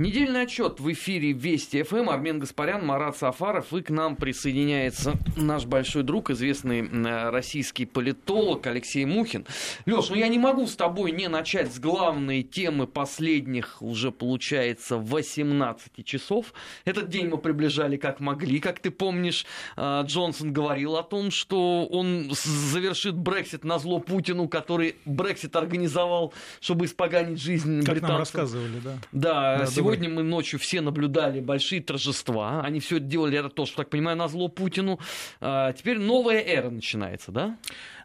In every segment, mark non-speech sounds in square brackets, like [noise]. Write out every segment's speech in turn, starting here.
Недельный отчет в эфире Вести ФМ. Армен Гаспарян, Марат Сафаров. И к нам присоединяется наш большой друг, известный российский политолог Алексей Мухин. Леш, ну я не могу с тобой не начать с главной темы последних, уже получается, 18 часов. Этот день мы приближали как могли. Как ты помнишь, а, Джонсон говорил о том, что он завершит Брексит на зло Путину, который Брексит организовал, чтобы испоганить жизнь как британцев. нам рассказывали, да. Да, да сегодня Сегодня мы ночью все наблюдали большие торжества. Они все это делали, это то, что, так понимаю, на зло Путину. А, теперь новая эра начинается, да?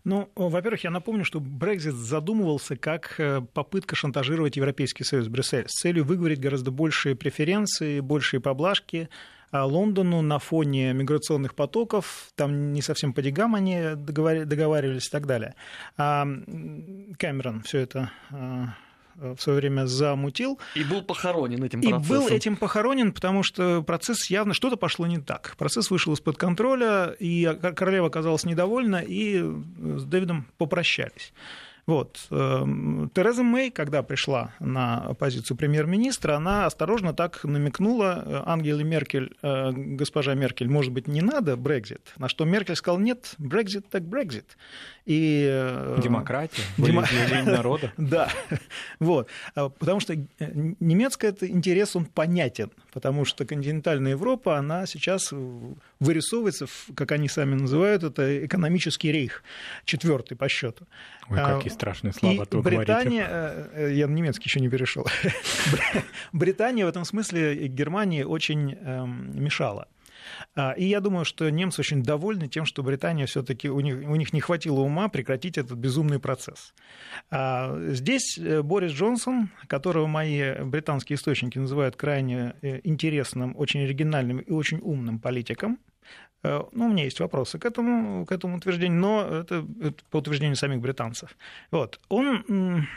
Ну, во-первых, я напомню, что Брекзит задумывался как э, попытка шантажировать Европейский Союз Брюссель с целью выговорить гораздо большие преференции, большие поблажки а Лондону на фоне миграционных потоков, там не совсем по деньгам они договаривались и так далее. А Кэмерон все это а, в свое время замутил. И был похоронен этим процессом. И был этим похоронен, потому что процесс явно что-то пошло не так. Процесс вышел из-под контроля, и королева оказалась недовольна, и с Дэвидом попрощались. Вот. Эм, Тереза Мэй, когда пришла на позицию премьер-министра, она осторожно так намекнула э, Ангеле Меркель, э, госпожа Меркель, может быть, не надо Брекзит, на что Меркель сказал, нет, Брекзит так Брекзит. И... Э, Демократия, Демо... народа. [laughs] Да, вот. А, потому что немецкий интерес, он понятен, потому что континентальная Европа, она сейчас вырисовывается, как они сами называют, это экономический рейх, четвертый по счету. Ой, какие а, страшные слова и Британия, говорите. Э, я на немецкий еще не перешел. [laughs] Британия в этом смысле Германии очень эм, мешала. А, и я думаю, что немцы очень довольны тем, что Британия все-таки у них, у них не хватило ума прекратить этот безумный процесс. А, здесь э, Борис Джонсон, которого мои британские источники называют крайне э, интересным, очень оригинальным и очень умным политиком, Э, ну, у меня есть вопросы к этому, к этому утверждению, но это, это по утверждению самих британцев. Вот. Он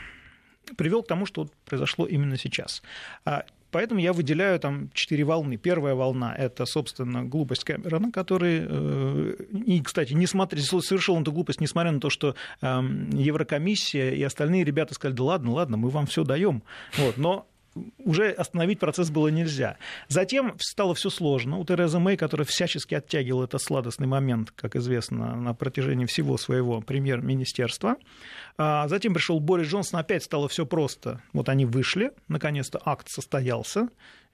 привел к тому, что произошло именно сейчас. А, поэтому я выделяю там четыре волны. Первая волна – это, собственно, глупость Кэмерона, который, э, и, кстати, не смотри, совершил он эту глупость, несмотря на то, что эм, Еврокомиссия и остальные ребята сказали, да ладно, ладно, мы вам все даем. Вот, но уже остановить процесс было нельзя. Затем стало все сложно. У Терезы Мэй, которая всячески оттягивала этот сладостный момент, как известно, на протяжении всего своего премьер-министерства. А затем пришел Борис Джонсон, опять стало все просто. Вот они вышли, наконец-то акт состоялся.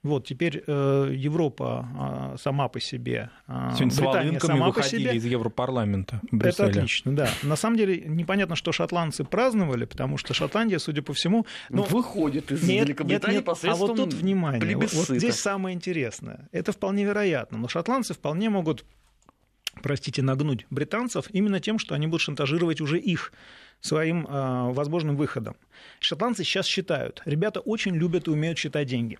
Вот теперь э, Европа а, сама по себе, а, Сегодня Британия сама по себе. из Европарламента. Это отлично, да. На самом деле непонятно, что шотландцы праздновали, потому что Шотландия, судя по всему, ну, выходит из нет, Великобритании нет, нет. А вот тут внимание, вот, вот здесь самое интересное. Это вполне вероятно, но шотландцы вполне могут простите, нагнуть британцев именно тем, что они будут шантажировать уже их своим э, возможным выходом. Шотландцы сейчас считают, ребята очень любят и умеют считать деньги.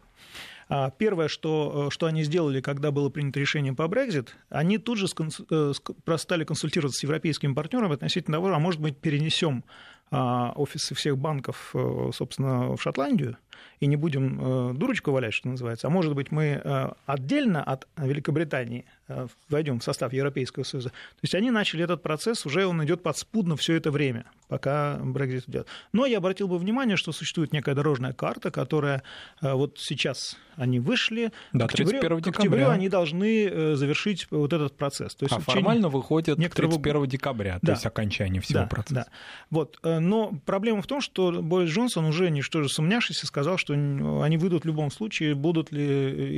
А первое, что, э, что они сделали, когда было принято решение по Brexit, они тут же э, стали консультироваться с европейскими партнерами относительно того, а может быть, перенесем а, офисы всех банков, э, собственно, в Шотландию, и не будем дурочку валять, что называется, а может быть, мы отдельно от Великобритании войдем в состав Европейского Союза. То есть они начали этот процесс, уже он идет подспудно все это время, пока Brexit идет. Но я обратил бы внимание, что существует некая дорожная карта, которая вот сейчас они вышли. Да, к октябрю, 31 декабря. К октябрю они должны э, завершить вот этот процесс. То есть а формально выходит некоторого... 31 декабря, да. то есть окончание всего да, процесса. Да. Вот. Э, но проблема в том, что Борис Джонсон уже, ничто же сомнявшийся, сказал, что они выйдут в любом случае, будут ли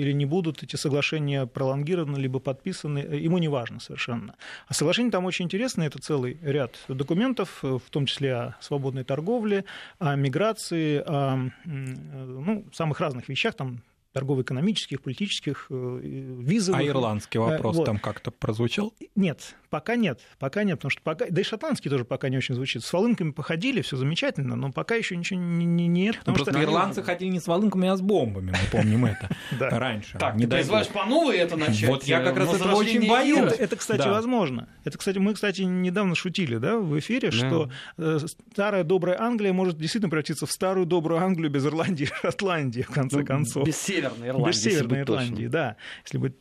или не будут эти соглашения пролонгированы, либо подписаны, э, ему не важно совершенно. А соглашение там очень интересное, это целый ряд документов, в том числе о свободной торговле, о миграции, о ну, самых разных вещах, там торгово-экономических, политических, э, визовых. А ирландский вопрос вот. там как-то прозвучал? Нет, пока нет, пока нет, потому что пока, да и шотландский тоже пока не очень звучит. С волынками походили, все замечательно, но пока еще ничего не, не, нет. Ну, просто что... ирландцы ходили не с волынками, а с бомбами, мы помним это [laughs] раньше. Так, не призываешь по новой это начать? Вот я как раз этого очень боюсь. Это, кстати, возможно. Это, кстати, мы, кстати, недавно шутили, да, в эфире, что э, старая добрая Англия может действительно превратиться в старую добрую Англию без Ирландии и Шотландии, в конце ну, концов. Без севера Северной Ирландии. Без Северной Ирландии, да. Если быть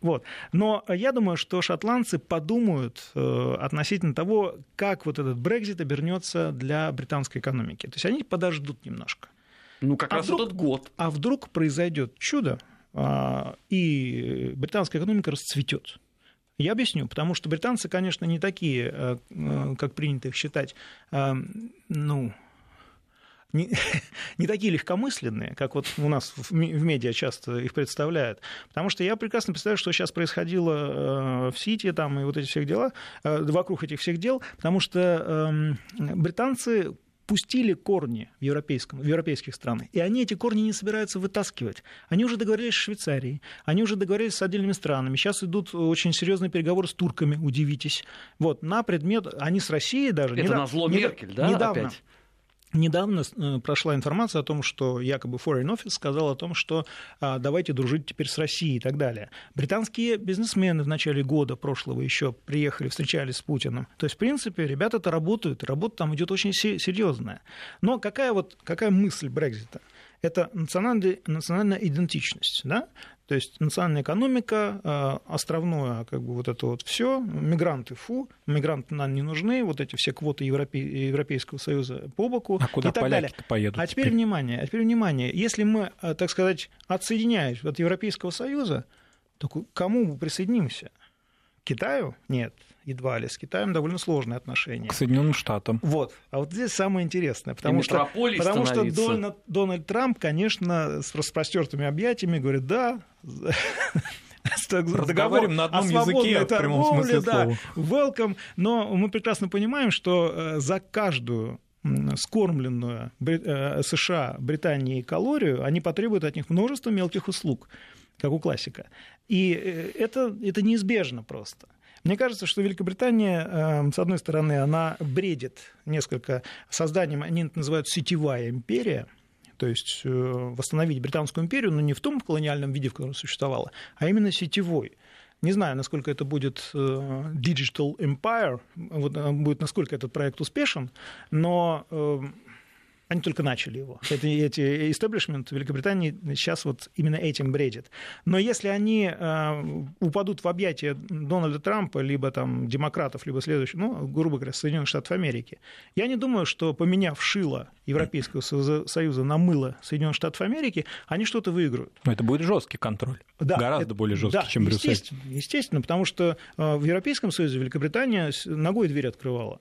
вот. Но я думаю, что шотландцы подумают относительно того, как вот этот Брекзит обернется для британской экономики. То есть они подождут немножко. Ну, как а раз вдруг, этот год. А вдруг произойдет чудо, а, и британская экономика расцветет. Я объясню, потому что британцы, конечно, не такие, э, э, как принято их считать, э, ну, не, [laughs] не такие легкомысленные, как вот у нас в, в медиа часто их представляют. Потому что я прекрасно представляю, что сейчас происходило в Сити там, и вот эти всех дела, вокруг этих всех дел, потому что эм, британцы пустили корни в, европейском, в европейских странах, и они эти корни не собираются вытаскивать. Они уже договорились с Швейцарией, они уже договорились с отдельными странами. Сейчас идут очень серьезные переговоры с турками, удивитесь. Вот, на предмет, они с Россией даже... Это недавно, на зло Меркель, да, недавно, опять? Недавно э, прошла информация о том, что якобы Foreign Office сказал о том, что а, давайте дружить теперь с Россией и так далее. Британские бизнесмены в начале года прошлого еще приехали, встречались с Путиным. То есть, в принципе, ребята-то работают, работа там идет очень серьезная. Но какая, вот, какая мысль Брекзита? это национальная, национальная идентичность. Да? То есть национальная экономика, э, островное, как бы вот это вот все, мигранты, фу, мигранты нам не нужны, вот эти все квоты Европе, Европейского Союза по боку а куда и так далее. поедут а теперь, теперь внимание, а теперь внимание, если мы, э, так сказать, отсоединяемся от Европейского Союза, то к кому мы присоединимся? Китаю? Нет едва ли. С Китаем довольно сложные отношения. К Соединенным Штатам. Вот. А вот здесь самое интересное. Потому, что, потому что Дональд, Дональд Трамп, конечно, с распростертыми объятиями говорит, да, Разговариваем на одном языке, в прямом смысле да, слова. welcome, но мы прекрасно понимаем, что э, за каждую скормленную э, США, Британии калорию, они потребуют от них множество мелких услуг, как у классика. И э, это, это неизбежно просто. Мне кажется, что Великобритания, эм, с одной стороны, она бредит несколько созданием, они это называют сетевая империя, то есть э, восстановить Британскую империю, но не в том колониальном виде, в котором существовала, а именно сетевой. Не знаю, насколько это будет э, Digital Empire, вот, э, будет насколько этот проект успешен, но эм, они только начали его. Эти, эти истеблишмент Великобритании сейчас вот именно этим бредит. Но если они э, упадут в объятия Дональда Трампа, либо там демократов, либо следующих, ну, грубо говоря, Соединенных Штатов Америки, я не думаю, что поменяв шило Европейского Союза на мыло Соединенных Штатов Америки, они что-то выиграют. Но это будет жесткий контроль. Да, Гораздо это, более жесткий, да, чем Брюссель. Естественно, естественно, потому что э, в Европейском Союзе Великобритания ногой дверь открывала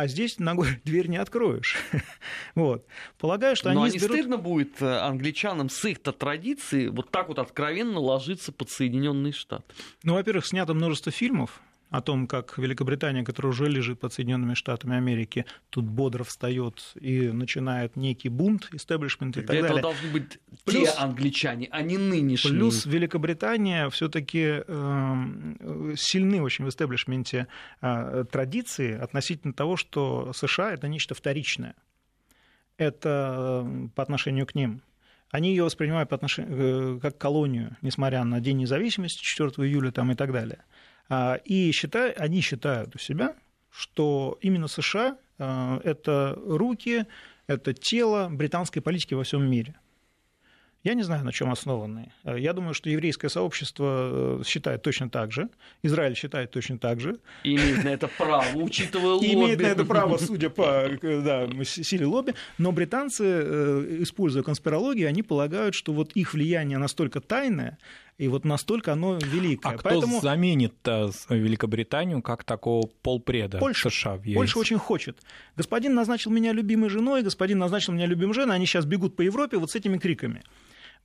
а здесь ногой [laughs] дверь не откроешь. [laughs] вот. Полагаю, что Но они не изберут... стыдно будет э, англичанам с их-то традицией вот так вот откровенно ложиться под Соединенные Штаты? Ну, во-первых, снято множество фильмов о том, как Великобритания, которая уже лежит под Соединенными Штатами Америки, тут бодро встает и начинает некий бунт, истеблишмент и так Для далее. этого должны быть плюс, те англичане, а не нынешние. Плюс Великобритания все-таки э, сильны очень в истеблишменте э, традиции относительно того, что США это нечто вторичное. Это э, по отношению к ним. Они ее воспринимают по отношению, э, как колонию, несмотря на День независимости 4 июля там, и так далее. А, и считают, они считают у себя, что именно США а, – это руки, это тело британской политики во всем мире. Я не знаю, на чем основаны. Я думаю, что еврейское сообщество э, считает точно так же, Израиль считает точно так же. И имеет на это право, учитывая лобби. Имеет на это право, судя по да, силе лобби. Но британцы, э, используя конспирологию, они полагают, что вот их влияние настолько тайное, и вот настолько оно великое. А кто Поэтому... заменит Великобританию как такого полпреда Польша, США в ЕС? Польша очень хочет. Господин назначил меня любимой женой, господин назначил меня любимой женой, они сейчас бегут по Европе вот с этими криками.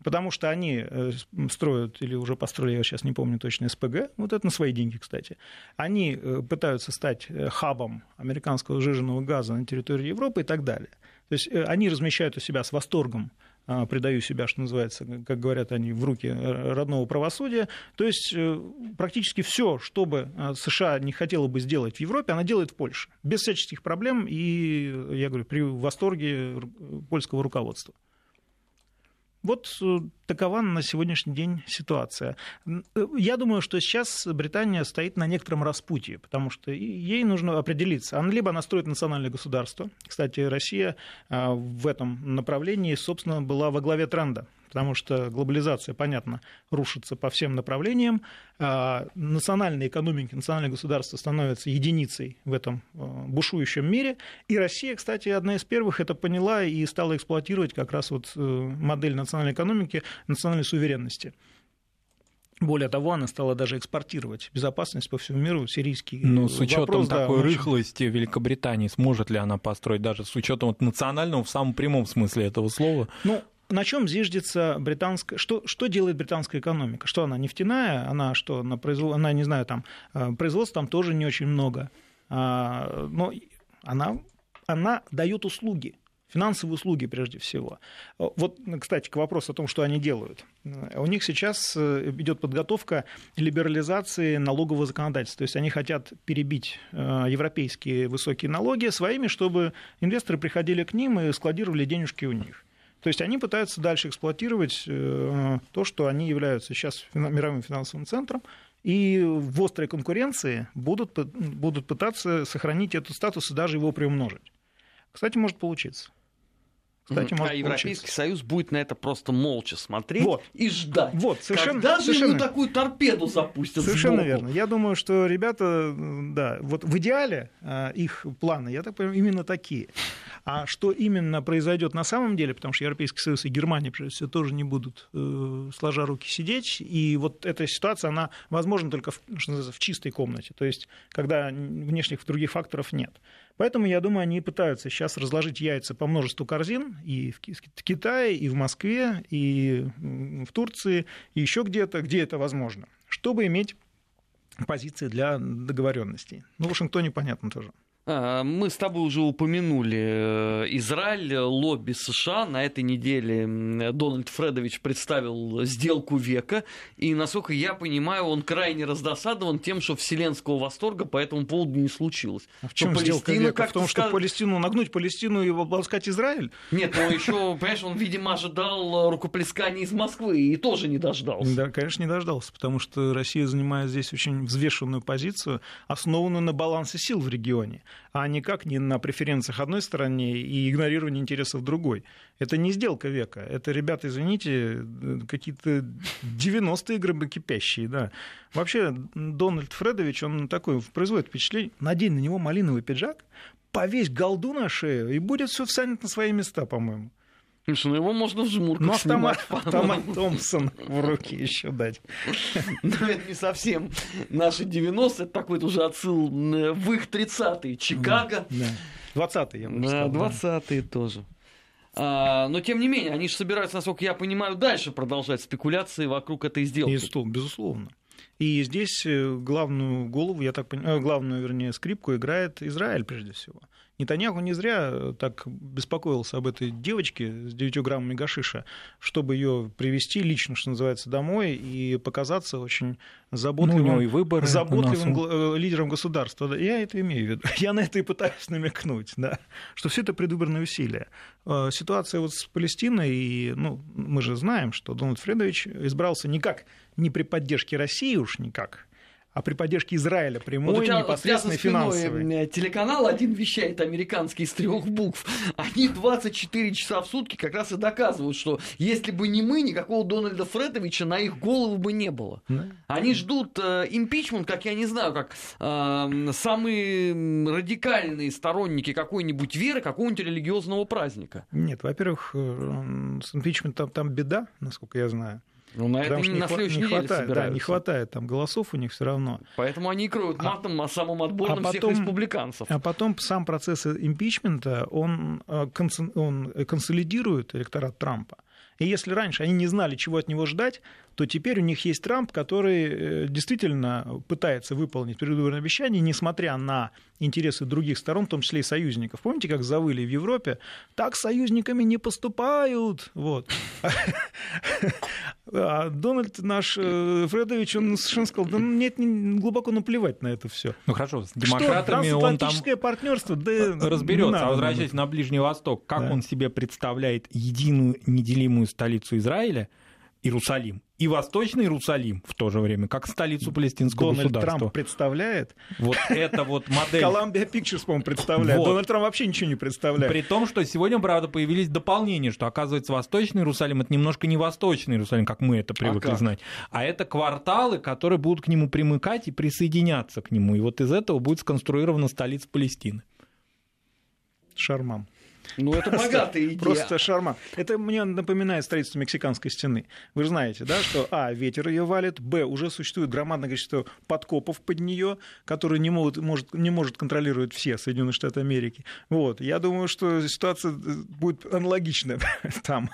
Потому что они э, строят, или уже построили, я сейчас не помню точно, СПГ, вот это на свои деньги, кстати. Они э, пытаются стать э, хабом американского сжиженного газа на территории Европы и так далее. То есть они размещают у себя с восторгом предаю себя, что называется, как говорят они, в руки родного правосудия. То есть э, практически все, что бы а, США не хотела бы сделать в Европе, она делает в Польше. Без всяческих проблем и, я говорю, при восторге польского руководства. Вот э, такова на сегодняшний день ситуация. Э, я думаю, что сейчас Британия стоит на некотором распутье, потому что ей нужно определиться. Она либо она строит национальное государство. Кстати, Россия э, в этом направлении, собственно, была во главе тренда потому что глобализация, понятно, рушится по всем направлениям. А национальные экономики, национальные государства становятся единицей в этом э, бушующем мире. И Россия, кстати, одна из первых это поняла и стала эксплуатировать как раз вот э, модель национальной экономики, национальной суверенности. Более того, она стала даже экспортировать безопасность по всему миру, сирийский Ну, с учетом вопрос, такой да, рыхлости Великобритании, сможет ли она построить даже с учетом вот национального в самом прямом смысле этого слова? Ну, на чем зиждется британская... Что, что делает британская экономика? Что она нефтяная? Она что, на производ... она, не знаю, там, э, производства там тоже не очень много. А, но она, она дает услуги финансовые услуги прежде всего. Вот, кстати, к вопросу о том, что они делают. У них сейчас э, идет подготовка либерализации налогового законодательства. То есть они хотят перебить э, европейские высокие налоги своими, чтобы инвесторы приходили к ним и складировали денежки у них. То есть они пытаются дальше эксплуатировать э, то, что они являются сейчас мировым финансовым центром, и в острой конкуренции будут, будут пытаться сохранить этот статус и даже его приумножить. Кстати, может получиться. Кстати, может а Европейский получиться. Союз будет на это просто молча смотреть вот. и ждать. Вот, совершенно, Когда же совершенно, ему такую торпеду запустят Совершенно сбоку? верно. Я думаю, что ребята, да, вот в идеале а, их планы, я так понимаю, именно такие. А что именно произойдет на самом деле, потому что Европейский Союз и Германия, прежде всего, тоже не будут э, сложа руки сидеть, и вот эта ситуация, она возможна только в, что в чистой комнате, то есть когда внешних других факторов нет. Поэтому, я думаю, они пытаются сейчас разложить яйца по множеству корзин и в Китае, и в Москве, и в Турции, и еще где-то, где это возможно, чтобы иметь позиции для договоренностей. Ну, в Вашингтоне понятно тоже. А, мы с тобой уже упомянули э, Израиль, лобби США. На этой неделе Дональд Фредович представил сделку века. И, насколько я понимаю, он крайне раздосадован тем, что вселенского восторга по этому поводу не случилось. А в чем сделка века? В том, что Палестину, нагнуть Палестину и обласкать Израиль? Нет, ну еще, понимаешь, он, видимо, ожидал рукоплескания из Москвы и тоже не дождался. Да, конечно, не дождался, потому что Россия занимает здесь очень взвешенную позицию, основанную на балансе сил в регионе а никак не на преференциях одной стороне и игнорировании интересов другой. Это не сделка века. Это, ребята, извините, какие-то 90-е гробокипящие. Да. Вообще, Дональд Фредович, он такой производит впечатление, надень на него малиновый пиджак, повесь голду на шею, и будет все встанет на свои места, по-моему. Слушай, ну его можно в жмурках Ну, автомат, автомат Томпсон в руки еще дать. Но ну, это не совсем наши 90 это такой уже отсыл в их 30-е. Чикаго. Да, 20-е, я бы сказал. 20-е тоже. А, но тем не менее, они же собираются, насколько я понимаю, дальше продолжать спекуляции вокруг этой сделки. Безусловно. И здесь э, главную голову, я так понимаю, э, главную, вернее, скрипку играет Израиль прежде всего. Нетаньяху не зря э, так беспокоился об этой девочке с 9 граммами гашиша, чтобы ее привести лично, что называется, домой и показаться очень заботливым, ну, и выборы заботливым э, лидером государства. Я это имею в виду. [laughs] Я на это и пытаюсь намекнуть, да, что все это предвыборные усилия. Э, ситуация вот с Палестиной, и, ну, мы же знаем, что Дональд Фредович избрался никак, не при поддержке России уж никак, а при поддержке Израиля прямой, вот непосредственно финансовой. Телеканал один вещает американский из трех букв. Они 24 часа в сутки как раз и доказывают, что если бы не мы, никакого Дональда Фредовича на их голову бы не было. Да. Они ждут э, импичмент, как я не знаю, как э, самые радикальные сторонники какой-нибудь веры, какого-нибудь религиозного праздника. Нет, во-первых, э, с импичментом там беда, насколько я знаю. Ну, на это не, на следующей не хватает, да, не хватает там голосов у них все равно. Поэтому они кроют а матом а, самым отборным а потом, всех республиканцев. А потом сам процесс импичмента, он, э, он консолидирует электорат Трампа. И если раньше они не знали, чего от него ждать, то теперь у них есть Трамп, который э, действительно пытается выполнить предвыборное обещание, несмотря на интересы других сторон, в том числе и союзников. Помните, как завыли в Европе? Так союзниками не поступают. Вот. [laughs] А Дональд наш э, Фредович, он совершенно сказал, да нет, глубоко наплевать на это все. Ну хорошо, с демократами что, он там партнерство, да, разберется. А возвращаясь на Ближний Восток, как да. он себе представляет единую неделимую столицу Израиля – Иерусалим и Восточный Иерусалим в то же время, как столицу палестинского Дональд государства. Трамп представляет. Вот это вот [laughs] модель. Columbia Pictures, по-моему, представляет. Вот. Дональд Трамп вообще ничего не представляет. При том, что сегодня, правда, появились дополнения, что, оказывается, Восточный Иерусалим — это немножко не Восточный Иерусалим, как мы это привыкли как? знать, а это кварталы, которые будут к нему примыкать и присоединяться к нему. И вот из этого будет сконструирована столица Палестины. Шармам. Ну, это богатая идея. Просто шарман. Это мне напоминает строительство Мексиканской стены. Вы же знаете, да, что А, ветер ее валит, Б, уже существует громадное количество подкопов под нее, которые не, могут, может, не может контролировать все Соединенные Штаты Америки. Вот. Я думаю, что ситуация э, будет аналогичная [laughs] там,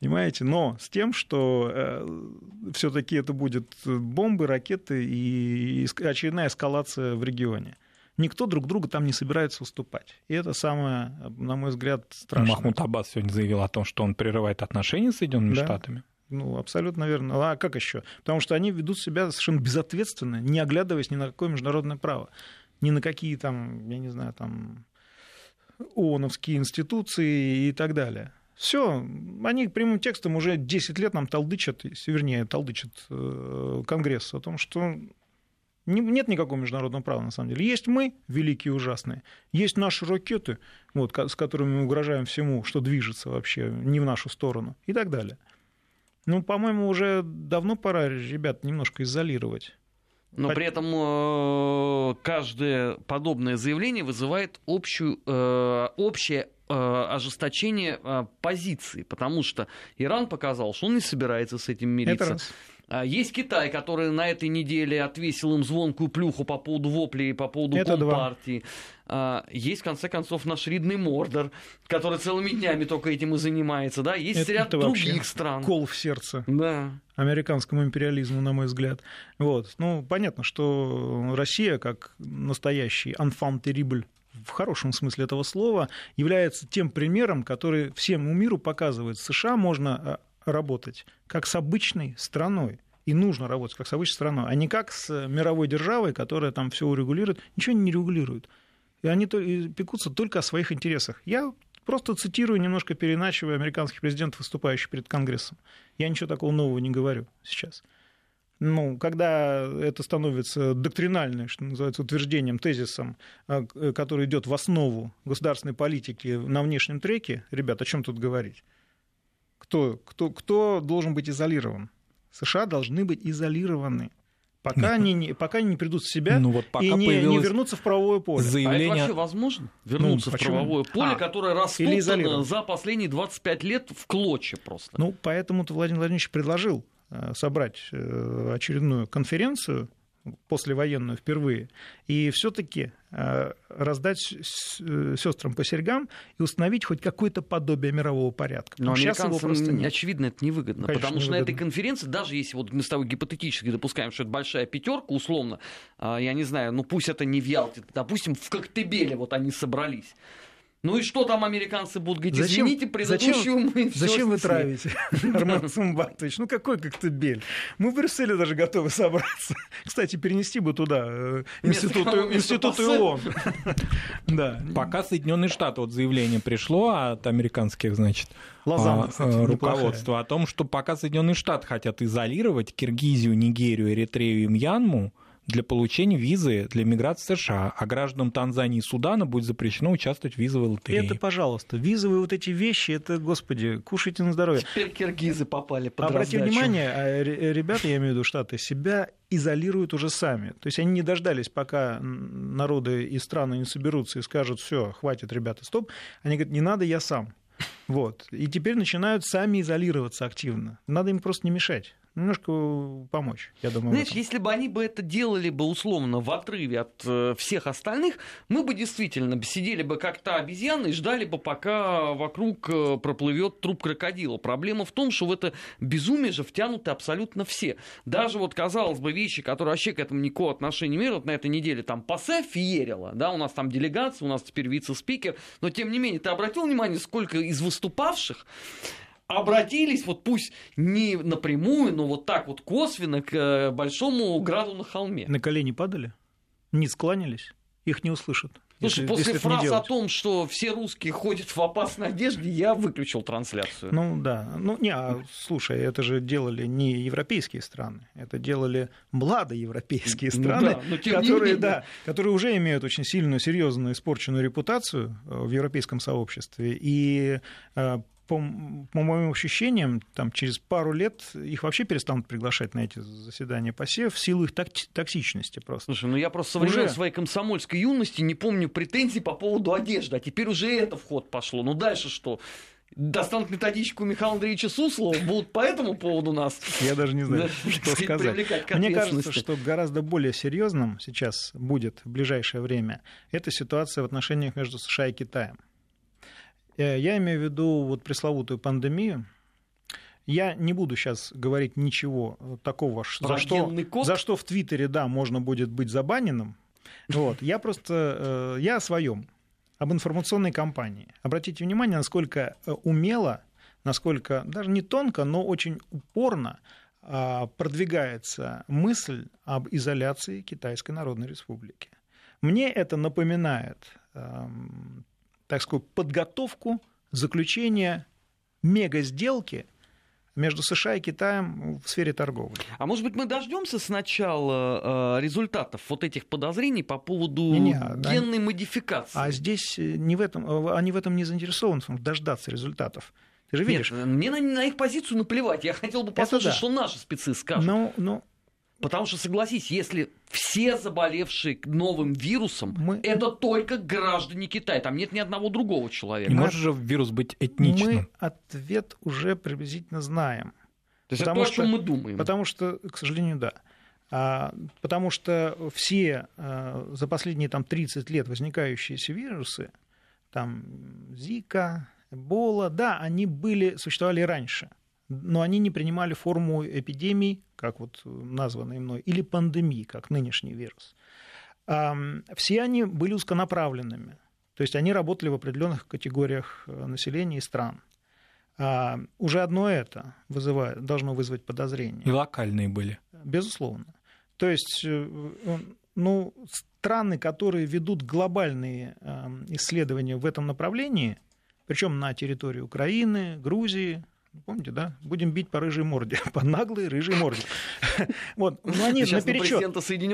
понимаете? Но с тем, что э, все-таки это будет бомбы, ракеты и очередная эскалация в регионе. Никто друг друга там не собирается уступать. И это самое, на мой взгляд, страшное. Махмуд Аббас сегодня заявил о том, что он прерывает отношения с Соединенными Да. Штатами. Ну, абсолютно верно. А как еще? Потому что они ведут себя совершенно безответственно, не оглядываясь ни на какое международное право, ни на какие там, я не знаю, там ООНовские институции и так далее. Все, они прямым текстом уже 10 лет нам толдычат, вернее, толдычат э, Конгресс о том, что нет никакого международного права, на самом деле. Есть мы, великие и ужасные, есть наши ракеты, вот, с которыми мы угрожаем всему, что движется вообще не в нашу сторону, и так далее. Ну, по-моему, уже давно пора ребят немножко изолировать. Но при этом э, каждое подобное заявление вызывает общую, э, общее э, ожесточение позиции, потому что Иран показал, что он не собирается с этим Это мириться. раз. А Есть Китай, который на этой неделе отвесил им звонкую плюху по поводу воплей, по поводу Это два. компартии. А, Есть, в конце концов, наш ридный Мордор, который целыми днями только этим и занимается. Да? Есть Это- ряд это других стран. Кол в сердце Да. американскому империализму, на мой взгляд. Вот. Ну, понятно, что Россия, как настоящий enfant terrible в хорошем смысле этого слова, является тем примером, который всему миру показывает, США можно а, работать как с обычной страной. И нужно работать как с обычной страной, а не как с мировой державой, которая там все урегулирует. Ничего не регулирует. И они пекутся только о своих интересах. Я просто цитирую, немножко переначиваю американских президентов, выступающих перед Конгрессом. Я ничего такого нового не говорю сейчас. Ну, когда это становится доктринальным, что называется, утверждением, тезисом, а, к- который идет в основу государственной политики на внешнем треке, ребят, о чем тут говорить? Кто, кто, кто должен быть изолирован? США должны быть изолированы. Пока, они, не, пока они не придут в себя Ну вот пока и не, не вернутся в правовое поле. А это Заявление... вообще возможно? Вернуться в почему? правовое поле, А, которое растоптано изолировать. за последние 25 лет в клочья просто. Ну, поэтому-то Владимир Владимирович предложил э, собрать э, очередную конференцию послевоенную впервые, и все-таки раздать сестрам по серьгам и установить хоть какое-то подобие мирового порядка. Но сейчас его просто нет. очевидно, это невыгодно. Конечно, потому что на этой невыгодно. конференции, даже если вот мы с тобой гипотетически допускаем, что это большая пятерка, условно, а, я не знаю, ну пусть это не в Ялте, допустим, в Коктебеле вот они собрались. Ну и что там американцы будут говорить? Зачем- Извините, предыдущую мы всё Зачем вы снесли». травите, [laughs] Армен Сумбатович? Ну какой Коктебель? Мы в Брюсселе даже готовы собраться. [laughs] Кстати, перенести бы туда э, институты Пассе? ООН. Да. Пока Соединенные Штаты, вот заявление пришло от американских, значит, Лозанна, а, кстати, э, руководства о том, что пока Соединенные Штаты хотят изолировать Киргизию, Нигерию, Эритрею и Мьянму для получения визы для миграции США, а гражданам Танзании и Судана будет запрещено участвовать в визовой лотерее. Это, пожалуйста, визовые вот эти вещи, это, господи, кушайте на здоровье. Теперь киргизы попали под Обратите раздачу. внимание, а, ре- ребята, я имею в виду Штаты, себя изолируют уже сами. То есть они не дождались, пока народы и страны не соберутся и скажут, все, хватит, ребята, стоп. Они говорят, не надо, я сам. Вот. И теперь начинают сами изолироваться активно. Надо им просто не мешать. Немножко помочь, я думаю. Знаешь, если бы они бы это делали бы условно в отрыве от э, всех остальных, мы бы действительно сидели бы как та обезьяна и ждали бы, пока вокруг э, проплывет труп крокодила. Проблема в том, что в это безумие же втянуты абсолютно все. Даже вот, казалось бы, вещи, которые вообще к этому никакого отношения не имеют, вот на этой неделе там ПАСЕ феерила, да, у нас там делегация, у нас теперь вице-спикер, но тем не менее, ты обратил внимание, сколько из выступавших обратились, вот пусть не напрямую, но вот так вот косвенно к э, большому граду на холме. На колени падали, не склонились их не услышат. Слушай, если, после если фраз о том, что все русские ходят в опасной одежде, я выключил трансляцию. Ну да. Ну не, а, слушай, это же делали не европейские страны, это делали младоевропейские страны, ну, да, которые, да, которые уже имеют очень сильную, серьезную испорченную репутацию э, в европейском сообществе. И э, по, по моим ощущениям, там, через пару лет их вообще перестанут приглашать на эти заседания ПАСЕ в силу их токсичности просто. Слушай, ну я просто со времен уже... своей комсомольской юности не помню претензий по поводу одежды, а теперь уже это в ход пошло. Ну дальше что? достанут методичку Михаила Андреевича Суслова, будут по этому поводу нас... Я даже не знаю, [laughs] что [laughs] сказать. Мне кажется, что гораздо более серьезным сейчас будет в ближайшее время эта ситуация в отношениях между США и Китаем. Э, я имею в виду вот пресловутую пандемию. Я не буду сейчас говорить ничего такого, за что, за что в Твиттере, да, можно будет быть забаненным. Вот. Я просто, э, я о своем, об информационной кампании. Обратите внимание, насколько э, умело, насколько даже не тонко, но очень упорно а, продвигается мысль об изоляции Китайской Народной Республики. Мне это напоминает эм, так сказать, подготовку заключения мега-сделки между США и Китаем в сфере торговли. А может быть, мы дождемся сначала э, результатов вот этих подозрений по поводу не, не, генной а, модификации? А здесь не в этом, э, они в этом не заинтересованы, дождаться результатов. Ты же видишь? Нет, мне на, на их позицию наплевать. Я хотел бы послушать, да. что наши спецы скажут. Ну, ну, Потому что, согласись, если все заболевшие новым вирусом, Мы... это только граждане Китая. Там нет ни одного другого человека. Не может же вирус быть этничным? Мы ответ уже приблизительно знаем. То есть потому это то, что, о чем мы думаем. Потому что, к сожалению, да. А, потому что все а, за последние там, 30 лет возникающиеся вирусы, там Зика, Эбола, да, они были, существовали раньше но они не принимали форму эпидемий, как вот названные мной, или пандемии, как нынешний вирус. Все они были узконаправленными, то есть они работали в определенных категориях э, населения и стран. А уже одно это вызывает, должно вызвать подозрение. И локальные были. Безусловно. То есть, э, э, ну, страны, которые ведут глобальные исследования в этом направлении, причем на территории Украины, Грузии, Помните, да? Будем бить по рыжей морде, [laughs] по наглой рыжей морде. [laughs] Вот, но они наперечет.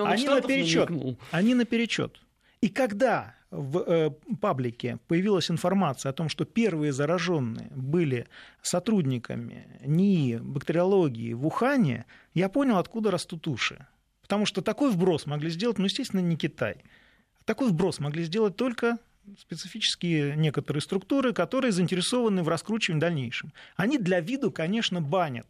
Они наперечет. Они наперечет. И когда в э, паблике появилась информация о том, что первые зараженные были сотрудниками НИИ, бактериологии в Ухане, я понял, откуда растут уши. Потому что такой вброс могли сделать, ну, естественно, не Китай. Такой вброс могли сделать только специфические некоторые структуры, которые заинтересованы в раскручивании дальнейшем. Они для виду, конечно, банят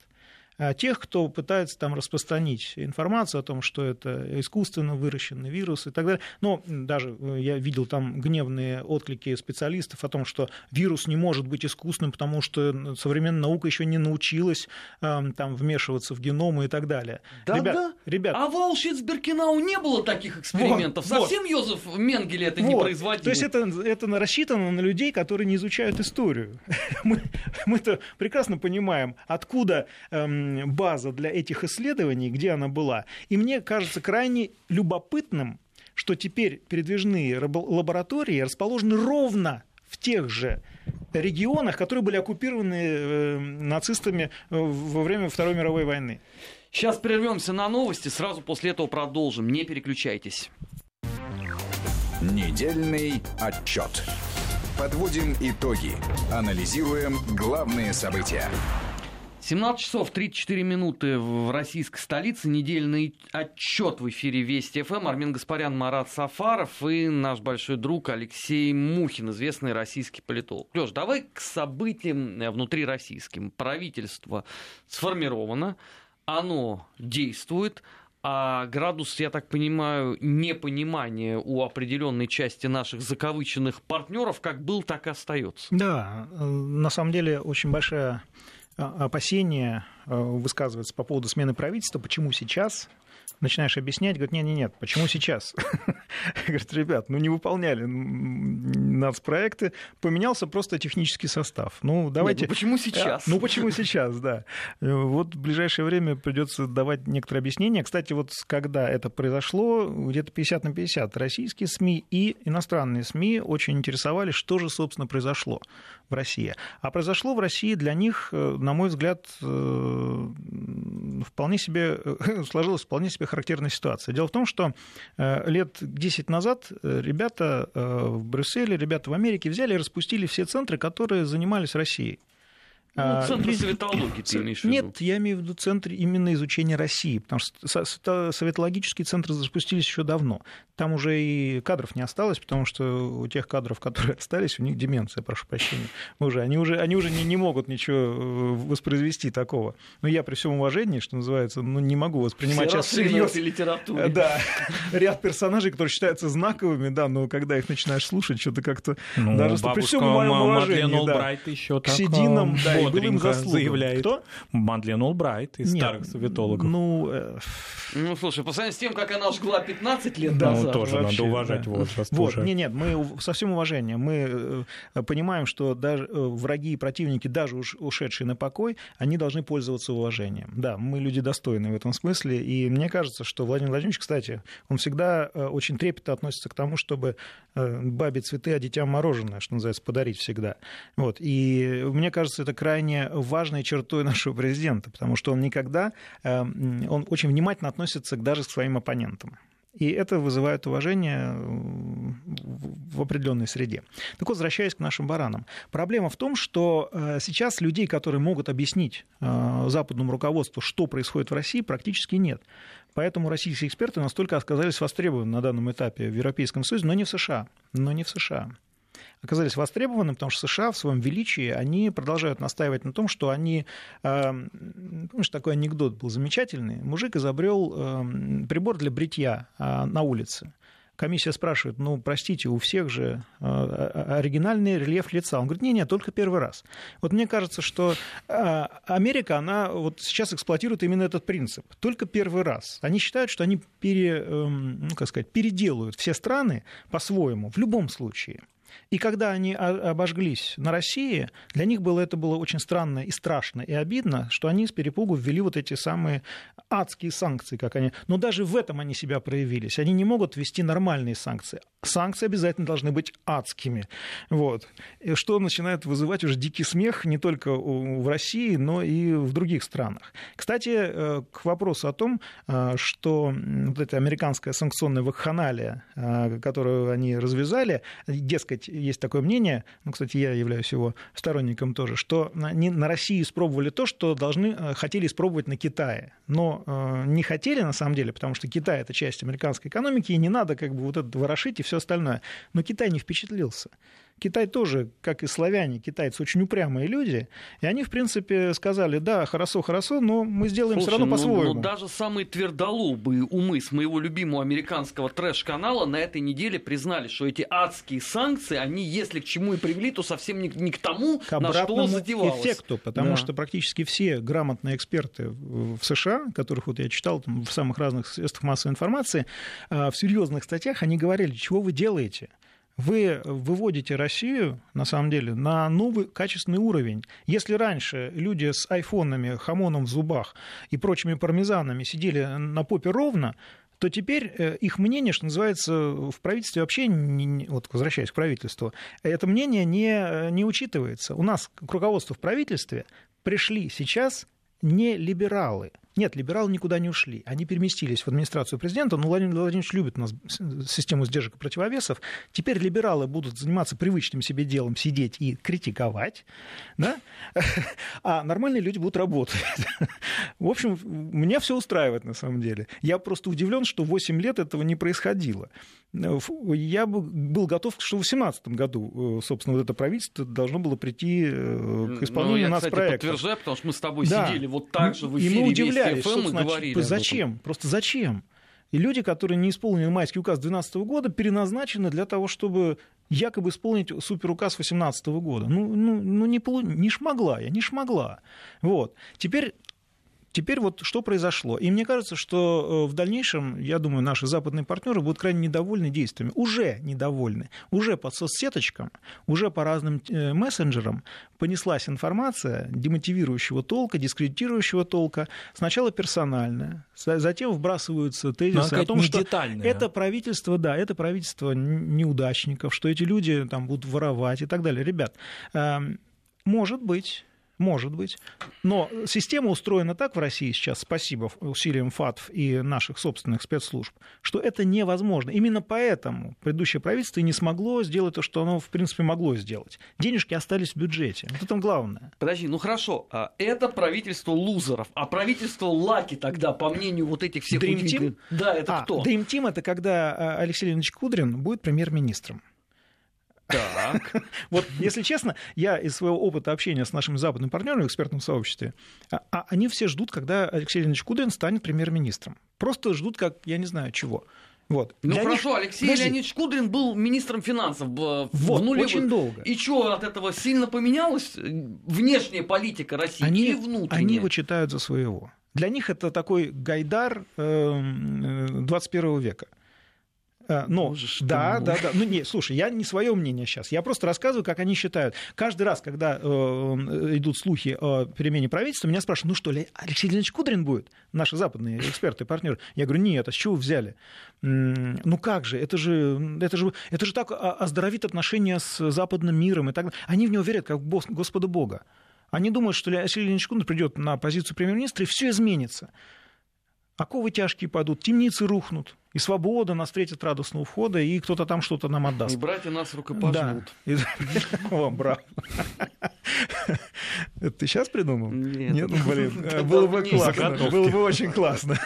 тех, кто пытается там распространить информацию о том, что это искусственно выращенный вирус и так далее. Но даже э, я видел там гневные отклики специалистов о том, что вирус не может быть искусственным, потому что современная наука еще не научилась эм, там вмешиваться в геномы и так далее. Да, ребят, да. Ребят, а в Аушвиц-Биркенау не было таких экспериментов. Вот, Совсем вот. Йозеф Менгеле это вот. не производил. То есть это, это рассчитано на людей, которые не изучают историю. [laughs] Мы, мы-то прекрасно понимаем, откуда эм, база для этих исследований, где она была. И мне кажется крайне любопытным, что теперь передвижные лаборатории расположены ровно в тех же регионах, которые были оккупированы э, нацистами э, во время Второй мировой войны. Сейчас прервемся на новости, сразу после этого продолжим. Не переключайтесь. Недельный отчет. Подводим итоги. Анализируем главные события. 17 часов 34 минуты в российской столице. Недельный отчет в эфире Вести ФМ. Армин Гаспарян, Марат Сафаров и наш большой друг Алексей Мухин, известный российский политолог. Леш, давай к событиям э, внутри российским. Правительство сформировано, оно действует, а градус, я так понимаю, непонимания у определенной части наших закавыченных партнеров как был, так и остается. Да, э, на самом деле очень большая опасения высказывается по поводу смены правительства, почему сейчас, начинаешь объяснять, говорит, нет, нет, нет, почему сейчас? [laughs] Говорит, ребят, ну не выполняли нацпроекты, поменялся просто технический состав. Ну, давайте... Нет, ну почему сейчас? Ну, почему сейчас, да. Вот в ближайшее время придется давать некоторые объяснения. Кстати, вот когда это произошло, где-то 50 на 50 российские СМИ и иностранные СМИ очень интересовались, что же, собственно, произошло в России. А произошло в России для них, э, на мой взгляд, э, вполне себе, [laughs] сложилась вполне себе характерная ситуация. Дело в том, что э, лет 10 назад ребята в Брюсселе, ребята в Америке взяли и распустили все центры, которые занимались Россией. Ну, а, центр советологии ты имеешь в виду? Нет, я имею в виду центр именно изучения России, потому что советологические центры запустились еще давно. Там уже и кадров не осталось, потому что у тех кадров, которые [laughs] остались, у них деменция, прошу прощения. Уже, они уже, они уже не, не могут ничего э, воспроизвести такого. Но я при всем уважении, что называется, ну, не могу воспринимать Все сейчас всерьез. литературе. Да, ряд персонажей, которые считаются знаковыми, да, но когда их начинаешь слушать, что-то как-то... Ну, даже при всем моем уважении, да, еще к сединам, да, бодренько заявляет. Кто? Мадлен Олбрайт из Нет, старых советологов. Ну, э... ну, слушай, по сравнению с тем, как она жгла 15 лет да, назад. Ну, тоже вообще, надо уважать да. возраст. Вот, нет, нет, мы со всем уважением, мы э, понимаем, что даже э, враги и противники, даже уж ушедшие на покой, они должны пользоваться уважением. Да, мы люди достойные в этом смысле, и мне кажется, что Владимир Владимирович, кстати, он всегда э, очень трепетно относится к тому, чтобы бабе цветы, а детям мороженое, что называется, подарить всегда. Вот. И мне кажется, это крайне важной чертой [laughs] нашего президента, потому что он никогда, эм, он очень внимательно относится даже к своим оппонентам. И это вызывает уважение в определенной среде. Так вот, возвращаясь к нашим баранам. Проблема в том, что э, сейчас людей, которые могут объяснить э, западному руководству, что происходит в России, практически нет. Поэтому российские эксперты настолько оказались востребованы на данном этапе в Европейском Союзе, но не в США. Но не в США оказались востребованы, потому что США в своем величии, они продолжают настаивать на том, что они... Э, помнишь, такой анекдот был замечательный. Мужик изобрел э, прибор для бритья э, на улице. Комиссия спрашивает, ну, простите, у всех же оригинальный рельеф лица. Он говорит, не-не, только первый раз. Вот мне кажется, что Америка, она вот сейчас эксплуатирует именно этот принцип. Только первый раз. Они считают, что они пере, эм, ну, как сказать, переделают все страны по-своему в любом случае. И когда они обожглись на России, для них было это было очень странно и страшно и обидно, что они с перепугу ввели вот эти самые адские санкции, как они. Но даже в этом они себя проявились. Они не могут ввести нормальные санкции. Санкции обязательно должны быть адскими. Вот. И что начинает вызывать уже дикий смех не только в России, но и в других странах. Кстати, э, к вопросу о том, э, что вот эта американская санкционная вакханалия, э, которую они развязали, дескать, есть такое мнение, ну, кстати, я являюсь его сторонником тоже, что они на России испробовали то, что должны, э, хотели испробовать на Китае. Но э, не хотели на самом деле, потому что Китай это часть американской экономики, и не надо как бы вот это ворошить и все остальное. Но Китай не впечатлился. Китай тоже, как и славяне, китайцы очень упрямые люди, и они, в принципе, сказали, да, хорошо, хорошо, но мы сделаем Слушай, все равно ну, по-своему. Но даже самые твердолобые умы с моего любимого американского трэш-канала на этой неделе признали, что эти адские санкции, они, если к чему и привели, то совсем не, не к тому, к на что задевалось. эффекту, потому да. что практически все грамотные эксперты в США, которых вот я читал там, в самых разных средствах массовой информации, а, в серьезных статьях, они говорили, чего вы делаете? Вы выводите Россию, на самом деле, на новый качественный уровень. Если раньше люди с айфонами, хамоном в зубах и прочими пармезанами сидели на попе ровно, то теперь э, их мнение, что называется, в правительстве вообще, не, вот возвращаясь к правительству, это мнение не, не учитывается. У нас к руководству в правительстве пришли сейчас не либералы – нет, либералы никуда не ушли. Они переместились в администрацию президента, но Владимир Владимирович любит у нас систему сдержек и противовесов. Теперь либералы будут заниматься привычным себе делом, сидеть и критиковать, да? [laughs] а нормальные люди будут работать. [laughs] В общем, меня все устраивает на самом деле. Я просто удивлен, что 8 лет этого не происходило. Я был готов, что в 2018 году, э, собственно, вот это правительство должно было прийти э, к исполнению ну, я, нас кстати, проекта. подтверждаю, потому что мы с тобой да. сидели вот так же в эфире. И мы удивлялись, FM и говорили зачем? Просто зачем? И люди, которые не исполнили майский указ 2012 года, переназначены для того, чтобы якобы исполнить суперуказ 2018 года. Ну, ну, ну не, полу... не шмогла я, не шмогла. Вот. Теперь Теперь вот что произошло. И мне кажется, что в дальнейшем, я думаю, наши западные партнеры будут крайне недовольны действиями. Уже недовольны. Уже по соцсеточкам, уже по разным мессенджерам понеслась информация демотивирующего толка, дискредитирующего толка. Сначала персональная, затем вбрасываются тезисы о том, что детальная. это правительство, да, это правительство неудачников, что эти люди там будут воровать и так далее. Ребят, эм, может быть, может быть. Но система устроена так в России сейчас, спасибо усилиям ФАТФ и наших собственных спецслужб, что это невозможно. Именно поэтому предыдущее правительство не смогло сделать то, что оно, в принципе, могло сделать. Денежки остались в бюджете. Вот это главное. Подожди, ну хорошо, а это правительство лузеров, а правительство Лаки тогда, по мнению вот этих всех... Dream Team? Да, это а, кто? Dream Team — это когда а, Алексей Леонидович Кудрин будет премьер-министром. Так. [laughs] Вот, если честно, я из своего опыта общения с нашими западными партнерами в экспертном сообществе, а, а они все ждут, когда Алексей Леонидович Кудрин станет премьер-министром. Просто ждут, как, я не знаю, чего. Вот. Ну Для хорошо, них... Алексей Подожди. Леонидович Кудрин был министром финансов в, вот, нулевых. очень долго. И что от этого сильно поменялось? Внешняя политика России они, или внутренняя? Они его читают за своего. Для них это такой гайдар 21 эм, э, века. Э, но, Можешь, да, да, да. Ну, не, слушай, я не свое мнение сейчас. Я просто рассказываю, как они считают. Каждый раз, когда э, идут слухи о перемене правительства, меня спрашивают, ну что, Алексей Леонидович Кудрин будет? Наши западные эксперты, партнеры. Я говорю, нет, а с чего вы взяли? Ну как же, это же, это же, это же так оздоровит отношения с западным миром и так далее. Они в него верят, как в Господа Бога. Они думают, что Алексей Леонидович Кудрин придет на позицию премьер-министра, и все изменится. Оковы тяжкие падут, темницы рухнут, и свобода нас встретит радостного входа, и кто-то там что-то нам отдаст. И братья нас рукопожмут. Да. [laughs] О, браво. Это ты сейчас придумал? Нет. Нет, ну, блин, было бы классно. Было бы очень классно.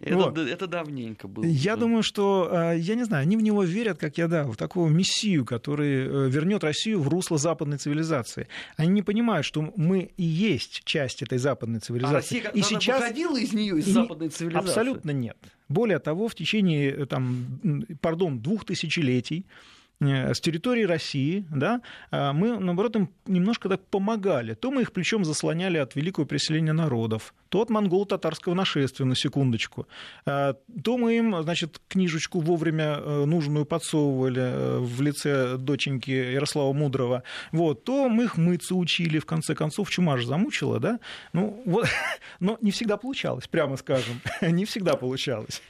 Это, вот. это давненько было. Я да. думаю, что, а, я не знаю, они в него верят, как я, да, в такого мессию, который э, вернет Россию в русло западной цивилизации. Они не понимают, что мы и есть часть этой западной цивилизации. А Россия и сейчас выходила из нее, из и... западной цивилизации? Абсолютно нет. Более того, в течение, э, там, пардон, двух тысячелетий с территории России, да, а мы, наоборот, им немножко так помогали. То мы их плечом заслоняли от великого переселения народов, то от монголо-татарского нашествия, на секундочку, а, то мы им, значит, книжечку вовремя э, нужную подсовывали э, в лице доченьки Ярослава Мудрого, вот, то мы их мыться учили, в конце концов, чума же замучила, да, ну, вот, [laughs] но не всегда получалось, прямо скажем, [laughs] не всегда получалось.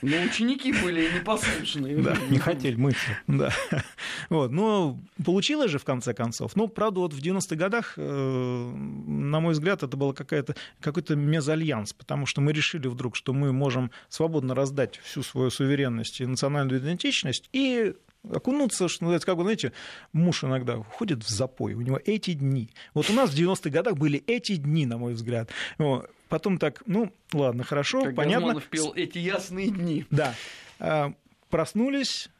Но ученики были непослушные. Да, не хотели мыться. Да. [laughs] Вот. Но получилось же, в конце концов. Ну, правда, вот в 90-х годах, э, на мой взгляд, это был какой-то мезальянс, потому что мы решили вдруг, что мы можем свободно раздать всю свою суверенность и национальную идентичность и окунуться, что называется, как бы, знаете, муж иногда ходит в запой, у него эти дни. Вот у нас в 90-х годах были эти дни, на мой взгляд. Потом так, ну, ладно, хорошо, как понятно. Газманов пел «Эти ясные дни». Да. А, проснулись,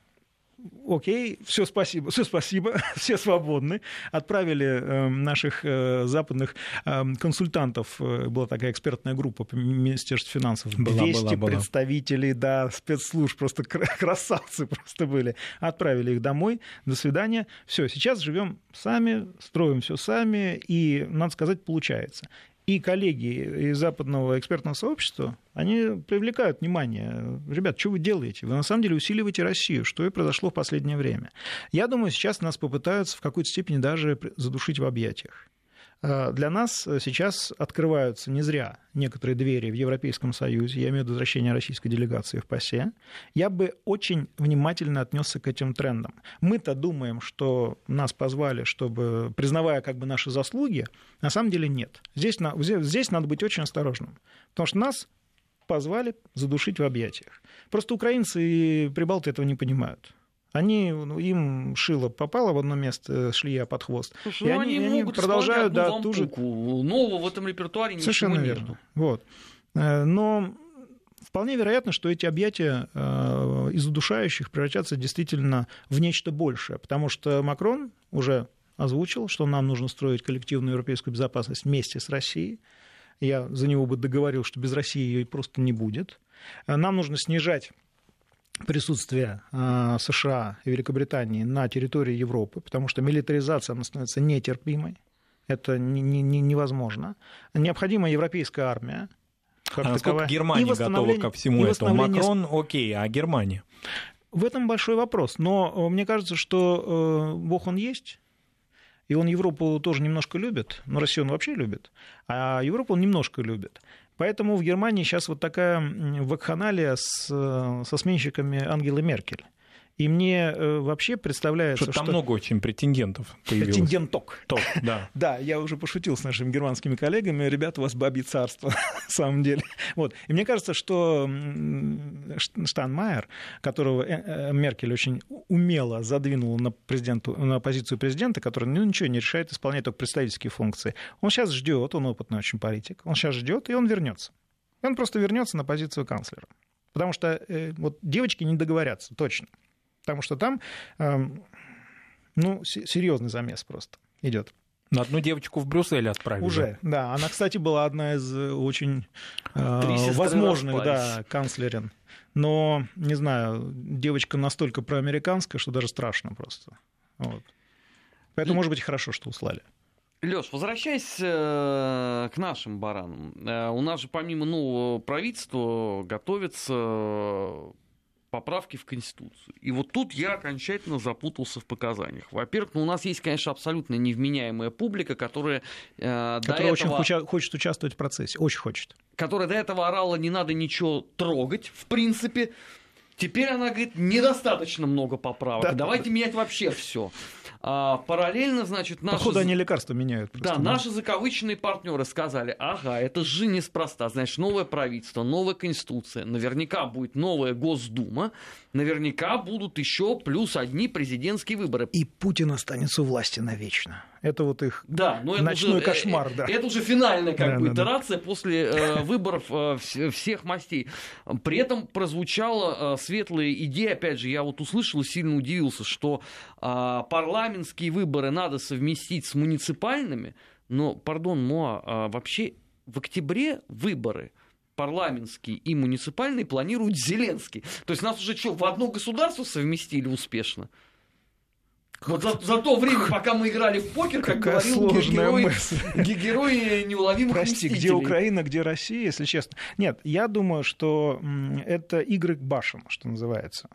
окей, все спасибо, все спасибо, [laughs] все свободны. Отправили э, наших э, западных э, консультантов, была такая экспертная группа Министерства финансов, 200 была, была, представителей, да, спецслужб, просто [laughs] красавцы просто были. Отправили их домой, до свидания. Все, сейчас живем сами, строим все сами, и, надо сказать, получается. И коллеги из западного экспертного сообщества, они привлекают внимание. Ребят, что вы делаете? Вы на самом деле усиливаете Россию, что и произошло в последнее время. Я думаю, сейчас нас попытаются в какой-то степени даже задушить в объятиях. Э, для нас э, сейчас открываются не зря некоторые двери в Европейском Союзе, я имею в виду возвращение российской делегации в ПАСЕ, я бы очень внимательно отнесся к этим трендам. Мы-то думаем, что нас позвали, чтобы, признавая как бы наши заслуги, на самом деле нет. Здесь, здесь надо быть очень осторожным, потому что нас позвали задушить в объятиях. Просто украинцы и прибалты этого не понимают. Они, ну, им шило попало в одно место, шлия под хвост. Слушай, и ну, они, они продолжают, да, ту же... Нового в этом репертуаре Совершенно ничего верно. нету. Вот. Э, но вполне вероятно, что эти объятия э, из удушающих превратятся действительно в нечто большее, потому что Макрон уже озвучил, что нам нужно строить коллективную европейскую безопасность вместе с Россией. Я за него бы договорил, что без России ее просто не будет. Э, нам нужно снижать присутствие э, США и Великобритании на территории Европы, потому что милитаризация она становится нетерпимой. Это не, не, невозможно. Необходима европейская армия. Как а насколько Германия готова ко всему этому? Макрон окей, а Германия? В этом большой вопрос. Но э, мне кажется, что э, Бог он есть, и он Европу тоже немножко любит, но Россию он вообще любит, а Европу он немножко любит. Поэтому в Германии сейчас вот такая вакханалия с, э, со сменщиками Ангелы Меркель. И мне э, вообще представляется, что... Там много очень претендентов появилось. Претенденток. Ток, [laughs] да. да, я уже пошутил с нашими германскими коллегами. Ребята, у вас бабье царство, [laughs] на самом деле. Вот. И мне кажется, что Штанмайер, которого э, э, Меркель очень умело задвинула на, президенту, на позицию президента, который ну, ничего не решает, исполняет только представительские функции, он сейчас ждет, он опытный очень политик, он сейчас ждет, и он вернется. Он просто вернется на позицию канцлера. Потому что э, вот девочки не договорятся, точно. Потому что там эм, ну, серьезный замес просто идет. На одну девочку в Брюссель отправили. Уже, да. Она, кстати, была одна из э, очень э, возможных да, канцлерин. Но, не знаю, девочка настолько проамериканская, что даже страшно просто. Вот. Поэтому, может быть, хорошо, что услали. Леш, возвращаясь э, к нашим баранам, э, у нас же помимо нового правительства готовится поправки в Конституцию. И вот тут я окончательно запутался в показаниях. Во-первых, ну, у нас есть, конечно, абсолютно невменяемая публика, которая... Э, которая очень этого, хочет участвовать в процессе, очень хочет. Которая до этого орала, не надо ничего трогать, в принципе. Теперь она говорит, недостаточно много поправок, да, давайте да. менять вообще все. А, параллельно, значит, наши... Походу, они лекарства меняют. Просто, да, да, наши закавыченные партнеры сказали, ага, это же неспроста. Значит, новое правительство, новая конституция, наверняка будет новая Госдума, наверняка будут еще плюс одни президентские выборы. И Путин останется у власти навечно. Это вот их да, но это ночной уже, э, кошмар. Э, да. Это уже финальная как да, бы, да, итерация да. после э, выборов э, всех мастей. При этом прозвучала э, светлая идея, опять же, я вот услышал и сильно удивился, что э, парламентские выборы надо совместить с муниципальными, но, пардон, Моа, э, вообще в октябре выборы парламентские и муниципальные планирует Зеленский. То есть нас уже что, в одно государство совместили успешно? Вот за, за то время, пока мы играли в покер, как Какая говорил герой, герой [laughs] неуловимых Прости, мстителей. где Украина, где Россия, если честно. Нет, я думаю, что это игры башен, что называется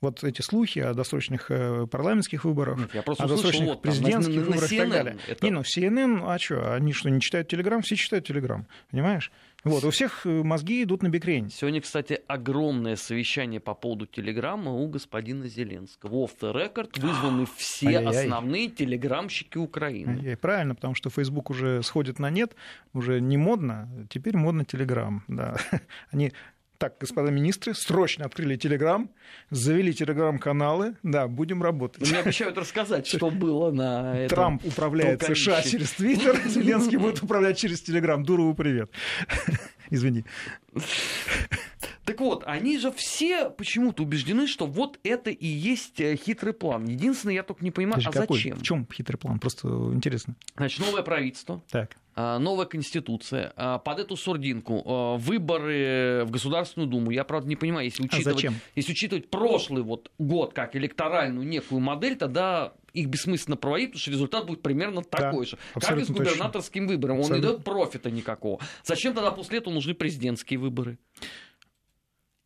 вот эти слухи о досрочных э, парламентских выборах, Нет, я о досрочных вот, президентских там, выборах и так далее. Это... Не, ну CNN, а что, они что, не читают Телеграм? Все читают Телеграм, понимаешь? Вот, у всех э, мозги идут на бикрень. Сегодня, кстати, огромное совещание по поводу Телеграма у господина Зеленского. Off the record вызваны [gasps] все Ай-яй-яй. основные телеграмщики Украины. Ай-яй. Правильно, потому что Facebook уже сходит на нет, уже не модно, теперь модно Телеграм. Да. [laughs] Они так, господа министры, срочно открыли Телеграм, завели Телеграм-каналы, да, будем работать. Мне обещают рассказать, что было на этом. Трамп управляет США через Твиттер, [laughs] Зеленский будет управлять через Телеграм. Дурову привет. [laughs] Извини. Так вот, они же все почему-то убеждены, что вот это и есть э, хитрый план. Единственное, я только не понимаю, Подожди, а какой? зачем? В чем хитрый план? Просто интересно. Значит, новое правительство. Так. А, новая конституция, а, под эту сурдинку а, выборы в Государственную Думу. Я, правда, не понимаю, если учитывать, а зачем? если учитывать прошлый вот год как электоральную некую модель, тогда их бессмысленно проводить, потому что результат будет примерно такой да, же. Как и с губернаторским точно. выбором. Он абсолютно. не дает профита никакого. Зачем тогда после этого нужны президентские выборы?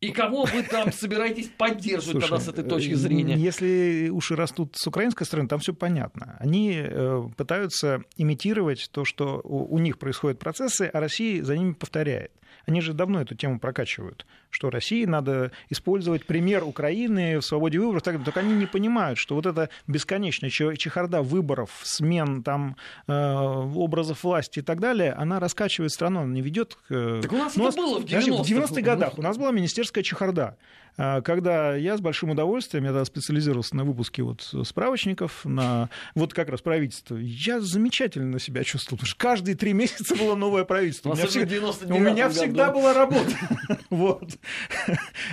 И кого вы там собираетесь поддерживать Слушай, тогда с этой точки зрения? Если уши растут с украинской стороны, там все понятно. Они э, пытаются имитировать то, что у них происходят процессы, а Россия за ними повторяет. Они же давно эту тему прокачивают, что России надо использовать пример Украины в свободе выборов. Так, только они не понимают, что вот эта бесконечная чехарда выборов, смен там, э, образов власти и так далее, она раскачивает страну, она не ведет к... Так у нас, у нас было в 90-х. В 90-х годах у нас была министерская чехарда. А, когда я с большим удовольствием, я тогда специализировался на выпуске вот справочников, на вот как раз правительство, я замечательно себя чувствовал, потому что каждые три месяца было новое правительство. У меня, всегда, у меня всегда была работа. [laughs] Вот.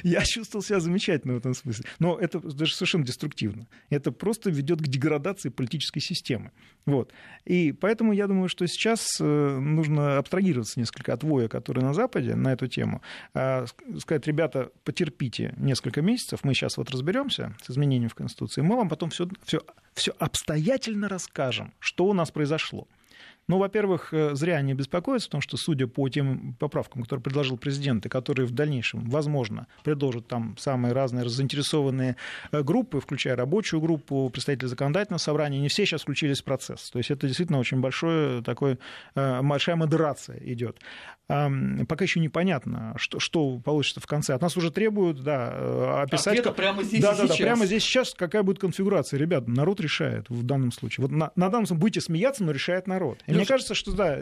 Я чувствовал себя замечательно в этом смысле. Но это даже совершенно деструктивно. Это просто ведет к деградации политической системы. Вот. И поэтому я думаю, что сейчас э, нужно абстрагироваться несколько от воя, который на Западе на эту тему. А сказать, ребята, потерпите несколько месяцев, мы сейчас вот разберемся с изменением в Конституции, мы вам потом все, все, все обстоятельно расскажем, что у нас произошло. Ну, во-первых, э, зря они беспокоятся, потому что, судя по тем поправкам, которые предложил президент, и которые в дальнейшем, возможно, предложат там самые разные заинтересованные э, группы, включая рабочую группу, представители законодательного собрания, не все сейчас включились в процесс. То есть это действительно очень большое такой, э, большая модерация идет. Пока еще непонятно, что, что получится в конце. От нас уже требуют да, описать... Ответа прямо здесь да, и да, сейчас. Да, прямо здесь сейчас какая будет конфигурация. Ребят, народ решает в данном случае. Вот на, на данном случае будете смеяться, но решает народ. И мне кажется, что да,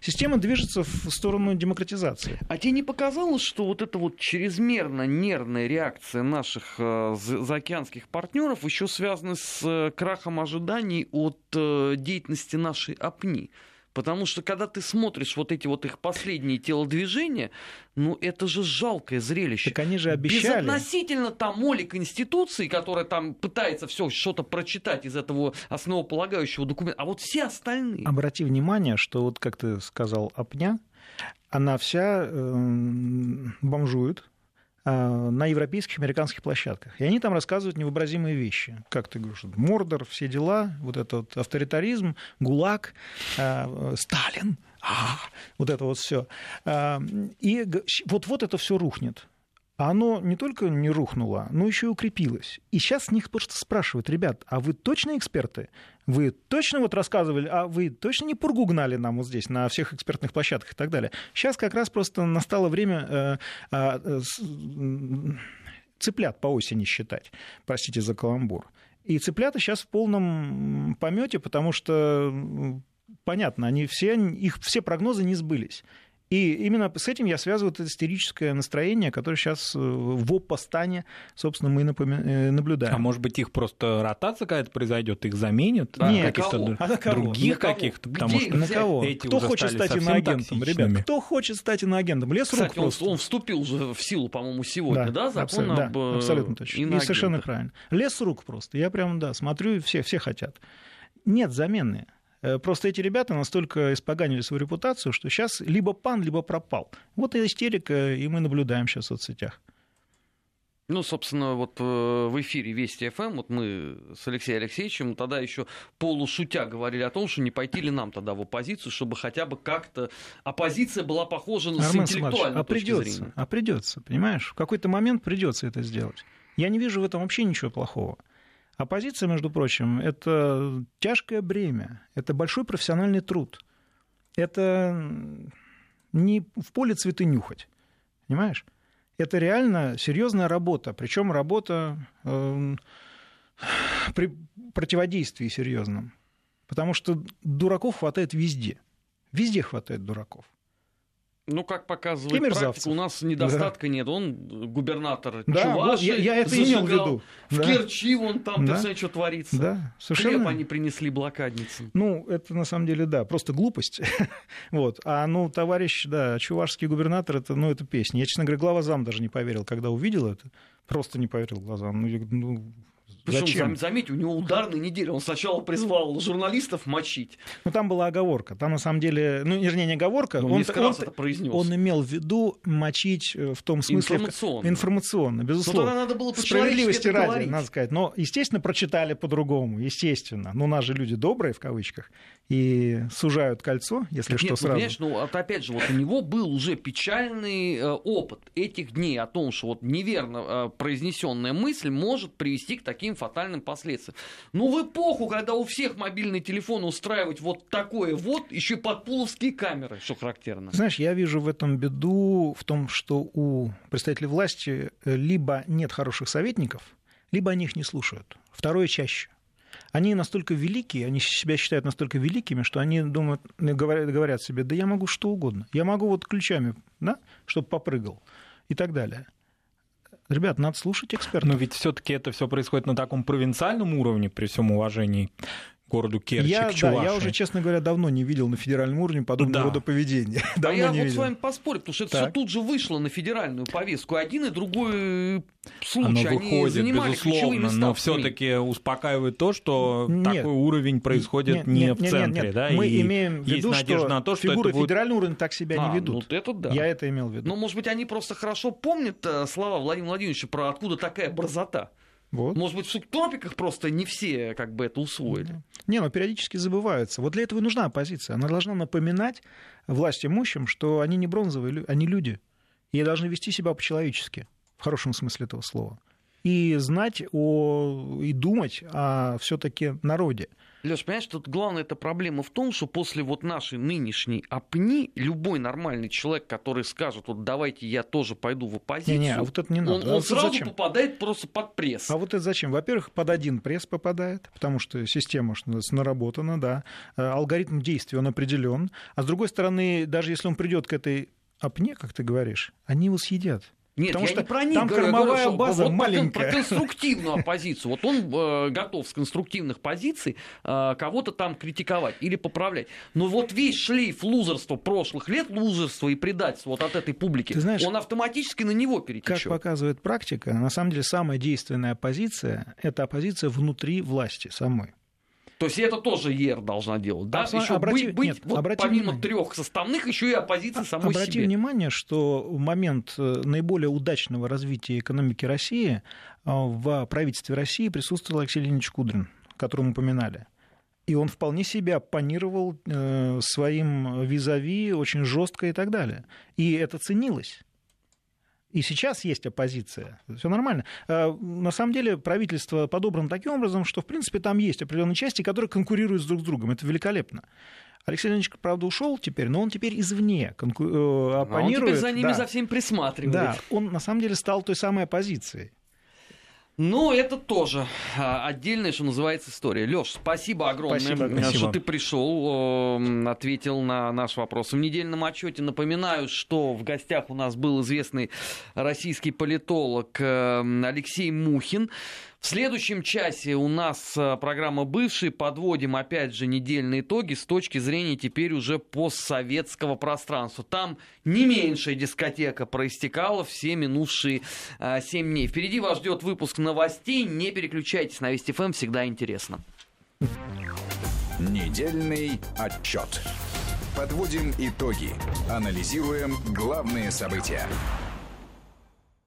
система движется в сторону демократизации. А тебе не показалось, что вот эта вот чрезмерно нервная реакция наших э, заокеанских партнеров еще связана с э, крахом ожиданий от э, деятельности нашей ОПНИ? Потому что когда ты смотришь вот эти вот их последние телодвижения, ну это же жалкое зрелище. Так они же обещали. Безотносительно тому ли Конституции, которая там пытается все что-то прочитать из этого основополагающего документа, а вот все остальные. Обрати внимание, что вот как ты сказал, Апня, она вся э, бомжует, на европейских, американских площадках. И они там рассказывают невообразимые вещи. Как ты говоришь, Мордор, все дела, вот этот авторитаризм, ГУЛАГ, а, Сталин, а, вот это вот все. И вот-вот это все рухнет а оно не только не рухнуло, но еще и укрепилось. И сейчас с них просто спрашивают, ребят, а вы точно эксперты? Вы точно вот рассказывали, а вы точно не пургу гнали нам вот здесь, на всех экспертных площадках и так далее? Сейчас как раз просто настало время э, э, э, цыплят по осени считать, простите за каламбур. И цыплята сейчас в полном помете, потому что понятно, они все, их все прогнозы не сбылись. И именно с этим я связываю это истерическое настроение, которое сейчас э, в опостане, собственно, мы э, наблюдаем. А может быть, их просто ротация какая-то произойдет, их заменят? Да, Нет, каких-то а на кого? других каких-то? Потому что на кого? Кто хочет стать иноагентом, ребят? Кто хочет стать иноагентом? Лес рук просто. Он, он вступил уже в силу, по-моему, сегодня, да, да закон абсолютно, об да, абсолютно точно. И совершенно правильно. Лес рук просто. Я прям, да, смотрю, все, все хотят. Нет замены. Э, просто эти ребята настолько испоганили свою репутацию, что сейчас либо пан, либо пропал. Вот и истерика, и мы наблюдаем сейчас в соцсетях. Ну, собственно, вот э, в эфире Вести ФМ, вот мы с Алексеем Алексеевичем тогда еще полушутя говорили о том, что не пойти ли нам тогда в оппозицию, чтобы хотя бы как-то оппозиция была похожа на Армен интеллектуальной а придется, зрения. А придется, понимаешь? В какой-то момент придется это сделать. Я не вижу в этом вообще ничего плохого. Оппозиция, между прочим, это тяжкое бремя, это большой профессиональный труд. Это не в поле цветы нюхать, понимаешь? Это реально серьезная работа, причем работа э, при противодействии серьезном. Потому что дураков хватает везде. Везде хватает дураков. Ну, как показывает практика, у нас недостатка да. нет. Он губернатор да, Чуваши я, я это имел в виду. В да. Керчи вон там, да. ты знаешь, что творится. Да, совершенно. Хлеб они принесли блокадницам. Ну, это на самом деле, да, просто глупость. [laughs] вот. А, ну, товарищ, да, чувашский губернатор, это, ну, это песня. Я, честно говоря, глава зам даже не поверил, когда увидел это. Просто не поверил глазам. Ну, ну причем, Зачем? заметь, у него ударная неделя. Он сначала призвал журналистов мочить. Ну, там была оговорка. Там, на самом деле, ну, вернее, не оговорка. Ну, он, он, это произнес. он имел в виду мочить э, в том смысле... Информационно. Информационно, безусловно. Но тогда надо было Справедливости ради, говорить. надо сказать. Но, естественно, прочитали по-другому, естественно. Но у нас же люди добрые, в кавычках, и сужают кольцо, если Нет, что, ну, сразу. Понимаешь, ну, вот опять же, вот у него был уже печальный э, опыт этих дней о том, что вот неверно э, произнесенная мысль может привести к таким фатальным последствиям. Ну, в эпоху, когда у всех мобильный телефон устраивать вот такое вот, еще и подпуловские камеры, что характерно. Знаешь, я вижу в этом беду в том, что у представителей власти э, либо нет хороших советников, либо они их не слушают. Второе чаще. Они настолько великие, они себя считают настолько великими, что они думают, говорят, говорят себе, да я могу что угодно. Я могу вот ключами, да, чтобы попрыгал и так далее. Ребят, надо слушать экспертов. Но ведь все-таки это все происходит на таком провинциальном уровне, при всем уважении городу Керчи, я, к Чувашии. Да, я уже, честно говоря, давно не видел на федеральном уровне подобного да. рода поведения. А давно я не вот видел. с вами поспорю, потому что это все тут же вышло на федеральную повестку. Один и другой случай. Оно Они выходит, занимали безусловно, места но все-таки успокаивает то, что нет, такой уровень происходит нет, не нет, в нет, центре. Нет, да, Мы и имеем в виду, что на то, что фигуры будет... федерального уровня так себя а, не ведут. Ну, это да. Я это имел в виду. Но, может быть, они просто хорошо помнят э, слова Владимира Владимировича про откуда такая борзота. Вот. Может быть, в субтропиках просто не все как бы это усвоили. Не, но периодически забываются. Вот для этого и нужна оппозиция. Она должна напоминать власть имущим, что они не бронзовые, они люди. И должны вести себя по-человечески, в хорошем смысле этого слова. И знать о, и думать о все-таки народе. Леш, понимаешь, тут главная эта проблема в том, что после вот нашей нынешней опни любой нормальный человек, который скажет, вот давайте я тоже пойду в оппозицию, не, не, а вот это не надо. он, он а сразу зачем? попадает просто под пресс. А вот это зачем? Во-первых, под один пресс попадает, потому что система что наработана, да, э, алгоритм действия он определен. А с другой стороны, даже если он придет к этой опне, как ты говоришь, они его съедят. Нет, Потому я что не про них там говорю, кормовая говорю, база вот маленькая. Про конструктивную [laughs] оппозицию. Вот он э, готов с конструктивных позиций э, кого-то там критиковать или поправлять. Но вот весь шлейф лузерства прошлых лет, лузерства и предательства вот от этой публики, Ты знаешь, он автоматически на него Как перетечет. показывает практика, на самом деле самая действенная оппозиция – это оппозиция внутри власти самой. То есть это тоже ЕР должна делать, да? Еще Обрати- быть, быть нет, вот обрати помимо внимание. трех составных, еще и оппозиция самой Обрати себе. внимание, что в момент э, наиболее удачного развития экономики России э, в правительстве России присутствовал Алексей Леонидович Кудрин, которого мы упоминали. И он вполне себе оппонировал э, своим визави очень жестко и так далее. И это ценилось. И сейчас есть оппозиция. Все нормально. А, На самом деле правительство подобрано таким образом, что, в принципе, там есть определенные части, которые конкурируют друг с другом. Это великолепно. Алексей Леонидович, правда, ушел теперь, но он теперь извне конку... э, А он оппонирует. теперь за ними да. за всеми присматривает. Да, он на самом деле стал той самой оппозицией. Ну, это тоже а, отдельная, что называется, история. Леш, спасибо огромное, Спасибо, э, спасибо. что ты пришел, э, ответил на наш вопрос. В недельном отчете напоминаю, что в гостях у нас был известный российский политолог э, Алексей Мухин. В следующем часе у нас э, программа «Бывший». Подводим, опять же, недельные итоги с точки зрения теперь уже постсоветского пространства. Там не меньшая дискотека проистекала все минувшие э, 7 дней. Впереди вас ждет выпуск новостей. Не переключайтесь на Вести ФМ, всегда интересно. Недельный отчет. Подводим итоги. Анализируем главные события.